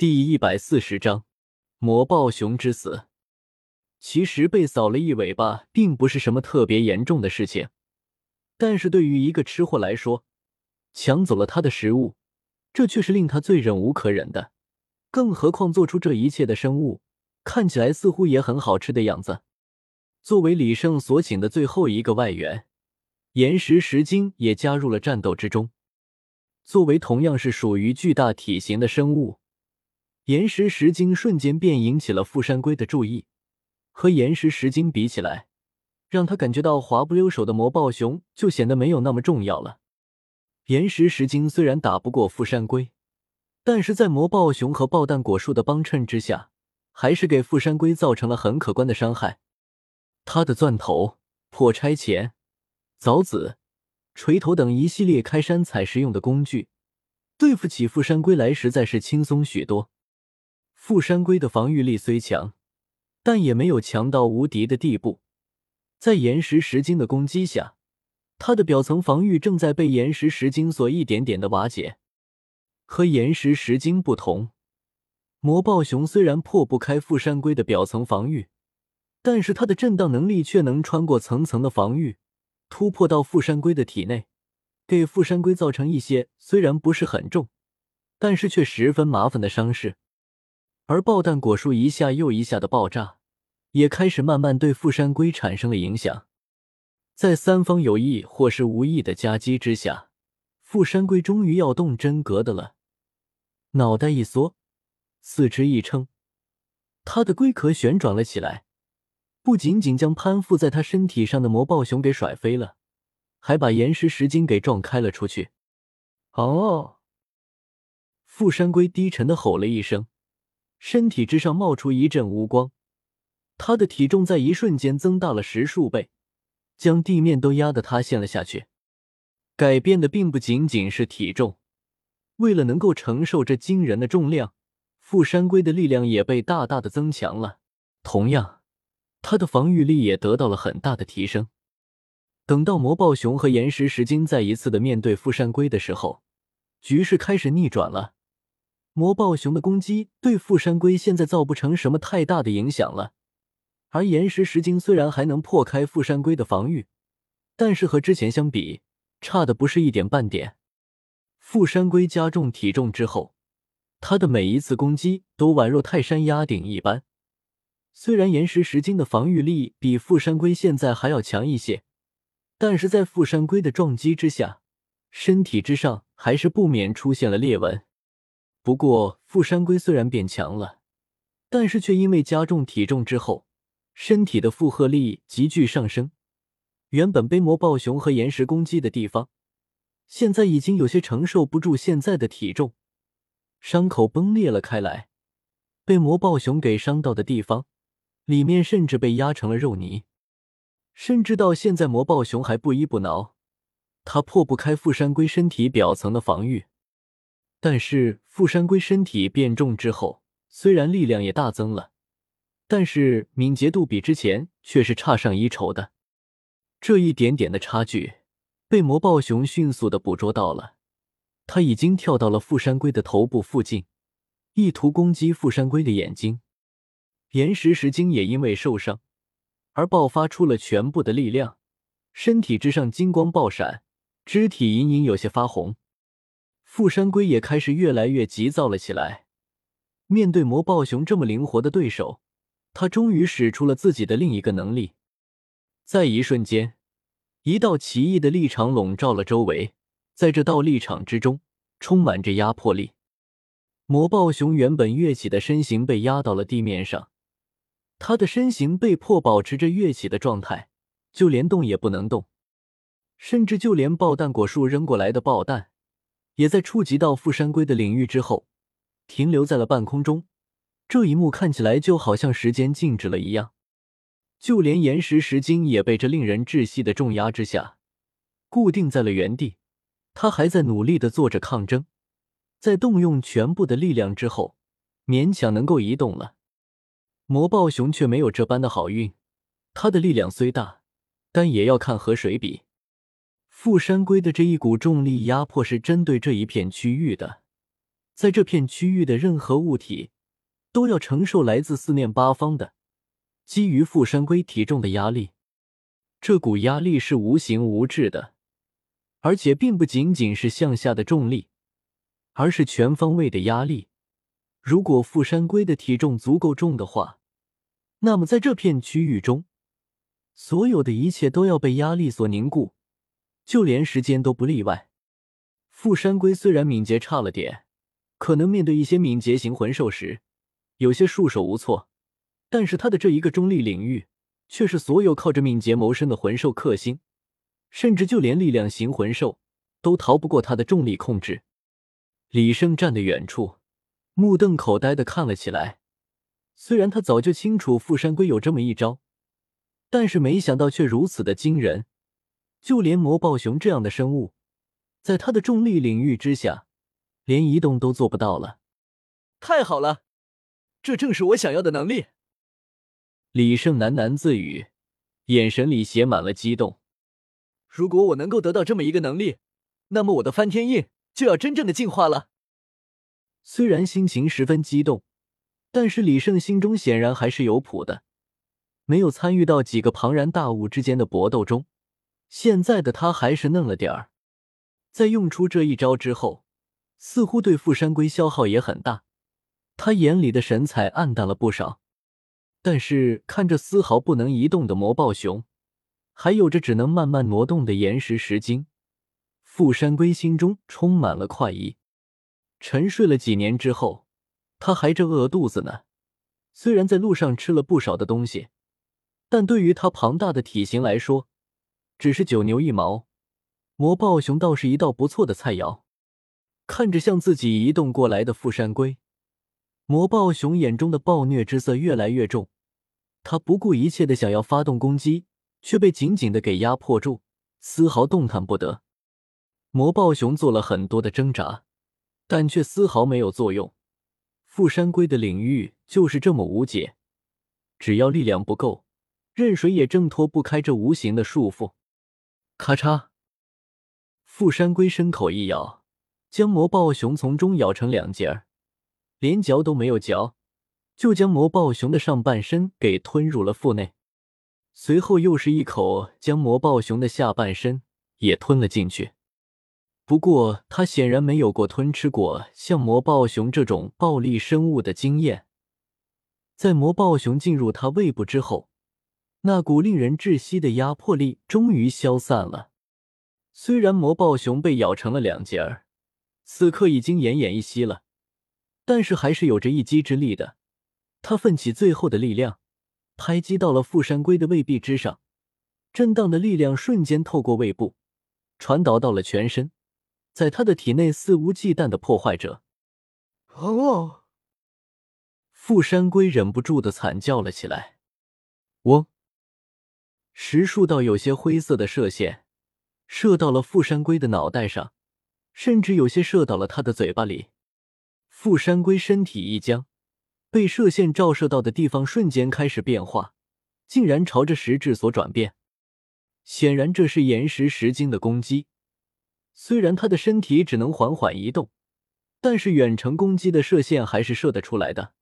第一百四十章魔暴熊之死。其实被扫了一尾巴，并不是什么特别严重的事情，但是对于一个吃货来说，抢走了他的食物，这却是令他最忍无可忍的。更何况做出这一切的生物，看起来似乎也很好吃的样子。作为李胜所请的最后一个外援，岩石石精也加入了战斗之中。作为同样是属于巨大体型的生物，岩石石精瞬间便引起了富山龟的注意。和岩石石精比起来，让他感觉到滑不溜手的魔暴熊就显得没有那么重要了。岩石石精虽然打不过富山龟，但是在魔暴熊和爆弹果树的帮衬之下，还是给富山龟造成了很可观的伤害。他的钻头、破拆钳、凿子、锤头等一系列开山采石用的工具，对付起富山龟来实在是轻松许多。富山龟的防御力虽强。但也没有强到无敌的地步，在岩石石晶的攻击下，它的表层防御正在被岩石石晶所一点点的瓦解。和岩石石晶不同，魔暴熊虽然破不开富山龟的表层防御，但是它的震荡能力却能穿过层层的防御，突破到富山龟的体内，给富山龟造成一些虽然不是很重，但是却十分麻烦的伤势。而爆弹果树一下又一下的爆炸，也开始慢慢对富山龟产生了影响。在三方有意或是无意的夹击之下，富山龟终于要动真格的了。脑袋一缩，四肢一撑，它的龟壳旋转了起来，不仅仅将攀附在它身体上的魔暴熊给甩飞了，还把岩石石晶给撞开了出去。哦！富山龟低沉的吼了一声。身体之上冒出一阵乌光，他的体重在一瞬间增大了十数倍，将地面都压得塌陷了下去。改变的并不仅仅是体重，为了能够承受这惊人的重量，富山龟的力量也被大大的增强了。同样，他的防御力也得到了很大的提升。等到魔暴熊和岩石石金再一次的面对富山龟的时候，局势开始逆转了。魔暴熊的攻击对富山龟现在造不成什么太大的影响了，而岩石石晶虽然还能破开富山龟的防御，但是和之前相比，差的不是一点半点。富山龟加重体重之后，它的每一次攻击都宛若泰山压顶一般。虽然岩石石晶的防御力比富山龟现在还要强一些，但是在富山龟的撞击之下，身体之上还是不免出现了裂纹。不过，富山龟虽然变强了，但是却因为加重体重之后，身体的负荷力急剧上升。原本被魔暴熊和岩石攻击的地方，现在已经有些承受不住现在的体重，伤口崩裂了开来。被魔暴熊给伤到的地方，里面甚至被压成了肉泥。甚至到现在，魔暴熊还不依不挠，它破不开富山龟身体表层的防御。但是富山龟身体变重之后，虽然力量也大增了，但是敏捷度比之前却是差上一筹的。这一点点的差距被魔暴熊迅速的捕捉到了，他已经跳到了富山龟的头部附近，意图攻击富山龟的眼睛。岩石石精也因为受伤而爆发出了全部的力量，身体之上金光爆闪，肢体隐隐有些发红。富山龟也开始越来越急躁了起来。面对魔暴熊这么灵活的对手，他终于使出了自己的另一个能力。在一瞬间，一道奇异的力场笼罩了周围，在这道力场之中，充满着压迫力。魔暴熊原本跃起的身形被压到了地面上，他的身形被迫保持着跃起的状态，就连动也不能动，甚至就连爆弹果树扔过来的爆弹。也在触及到富山龟的领域之后，停留在了半空中。这一幕看起来就好像时间静止了一样。就连岩石石晶也被这令人窒息的重压之下，固定在了原地。他还在努力的做着抗争，在动用全部的力量之后，勉强能够移动了。魔暴熊却没有这般的好运，他的力量虽大，但也要看和谁比。富山龟的这一股重力压迫是针对这一片区域的，在这片区域的任何物体都要承受来自四面八方的基于富山龟体重的压力。这股压力是无形无质的，而且并不仅仅是向下的重力，而是全方位的压力。如果富山龟的体重足够重的话，那么在这片区域中，所有的一切都要被压力所凝固，就连时间都不例外。富山龟虽然敏捷差了点，可能面对一些敏捷型魂兽时有些束手无措，但是他的这一个中立领域。却是所有靠着敏捷谋生的魂兽克星，甚至就连力量型魂兽都逃不过他的重力控制。李胜站在远处，目瞪口呆的看了起来。虽然他早就清楚富山龟有这么一招，但是没想到却如此的惊人。就连魔豹熊这样的生物，在他的重力领域之下，连移动都做不到了。太好了，这正是我想要的能力。李胜喃喃自语，眼神里写满了激动。如果我能够得到这么一个能力，那么我的翻天印就要真正的进化了。虽然心情十分激动，但是李胜心中显然还是有谱的。没有参与到几个庞然大物之间的搏斗中，现在的他还是嫩了点儿。在用出这一招之后，似乎对富山龟消耗也很大，他眼里的神采暗淡了不少。但是看着丝毫不能移动的魔豹熊，还有着只能慢慢挪动的岩石石晶，富山龟心中充满了快意。沉睡了几年之后，他还正饿肚子呢。虽然在路上吃了不少的东西，但对于他庞大的体型来说，只是九牛一毛。魔豹熊倒是一道不错的菜肴。看着向自己移动过来的富山龟。魔豹熊眼中的暴虐之色越来越重，他不顾一切的想要发动攻击，却被紧紧的给压迫住，丝毫动弹不得。魔豹熊做了很多的挣扎，但却丝毫没有作用。富山龟的领域就是这么无解，只要力量不够，任谁也挣脱不开这无形的束缚。咔嚓，富山龟伸口一咬，将魔豹熊从中咬成两截儿。连嚼都没有嚼，就将魔豹熊的上半身给吞入了腹内，随后又是一口将魔豹熊的下半身也吞了进去。不过他显然没有过吞吃过像魔豹熊这种暴力生物的经验。在魔豹熊进入他胃部之后，那股令人窒息的压迫力终于消散了。虽然魔豹熊被咬成了两截儿，此刻已经奄奄一息了。但是还是有着一击之力的，他奋起最后的力量，拍击到了富山龟的胃壁之上，震荡的力量瞬间透过胃部，传导到了全身，在他的体内肆无忌惮的破坏着。哦！富山龟忍不住的惨叫了起来。嗡！十数道有些灰色的射线，射到了富山龟的脑袋上，甚至有些射到了他的嘴巴里。富山龟身体一僵，被射线照射到的地方瞬间开始变化，竟然朝着实质所转变。显然，这是岩石石晶的攻击。虽然他的身体只能缓缓移动，但是远程攻击的射线还是射得出来的。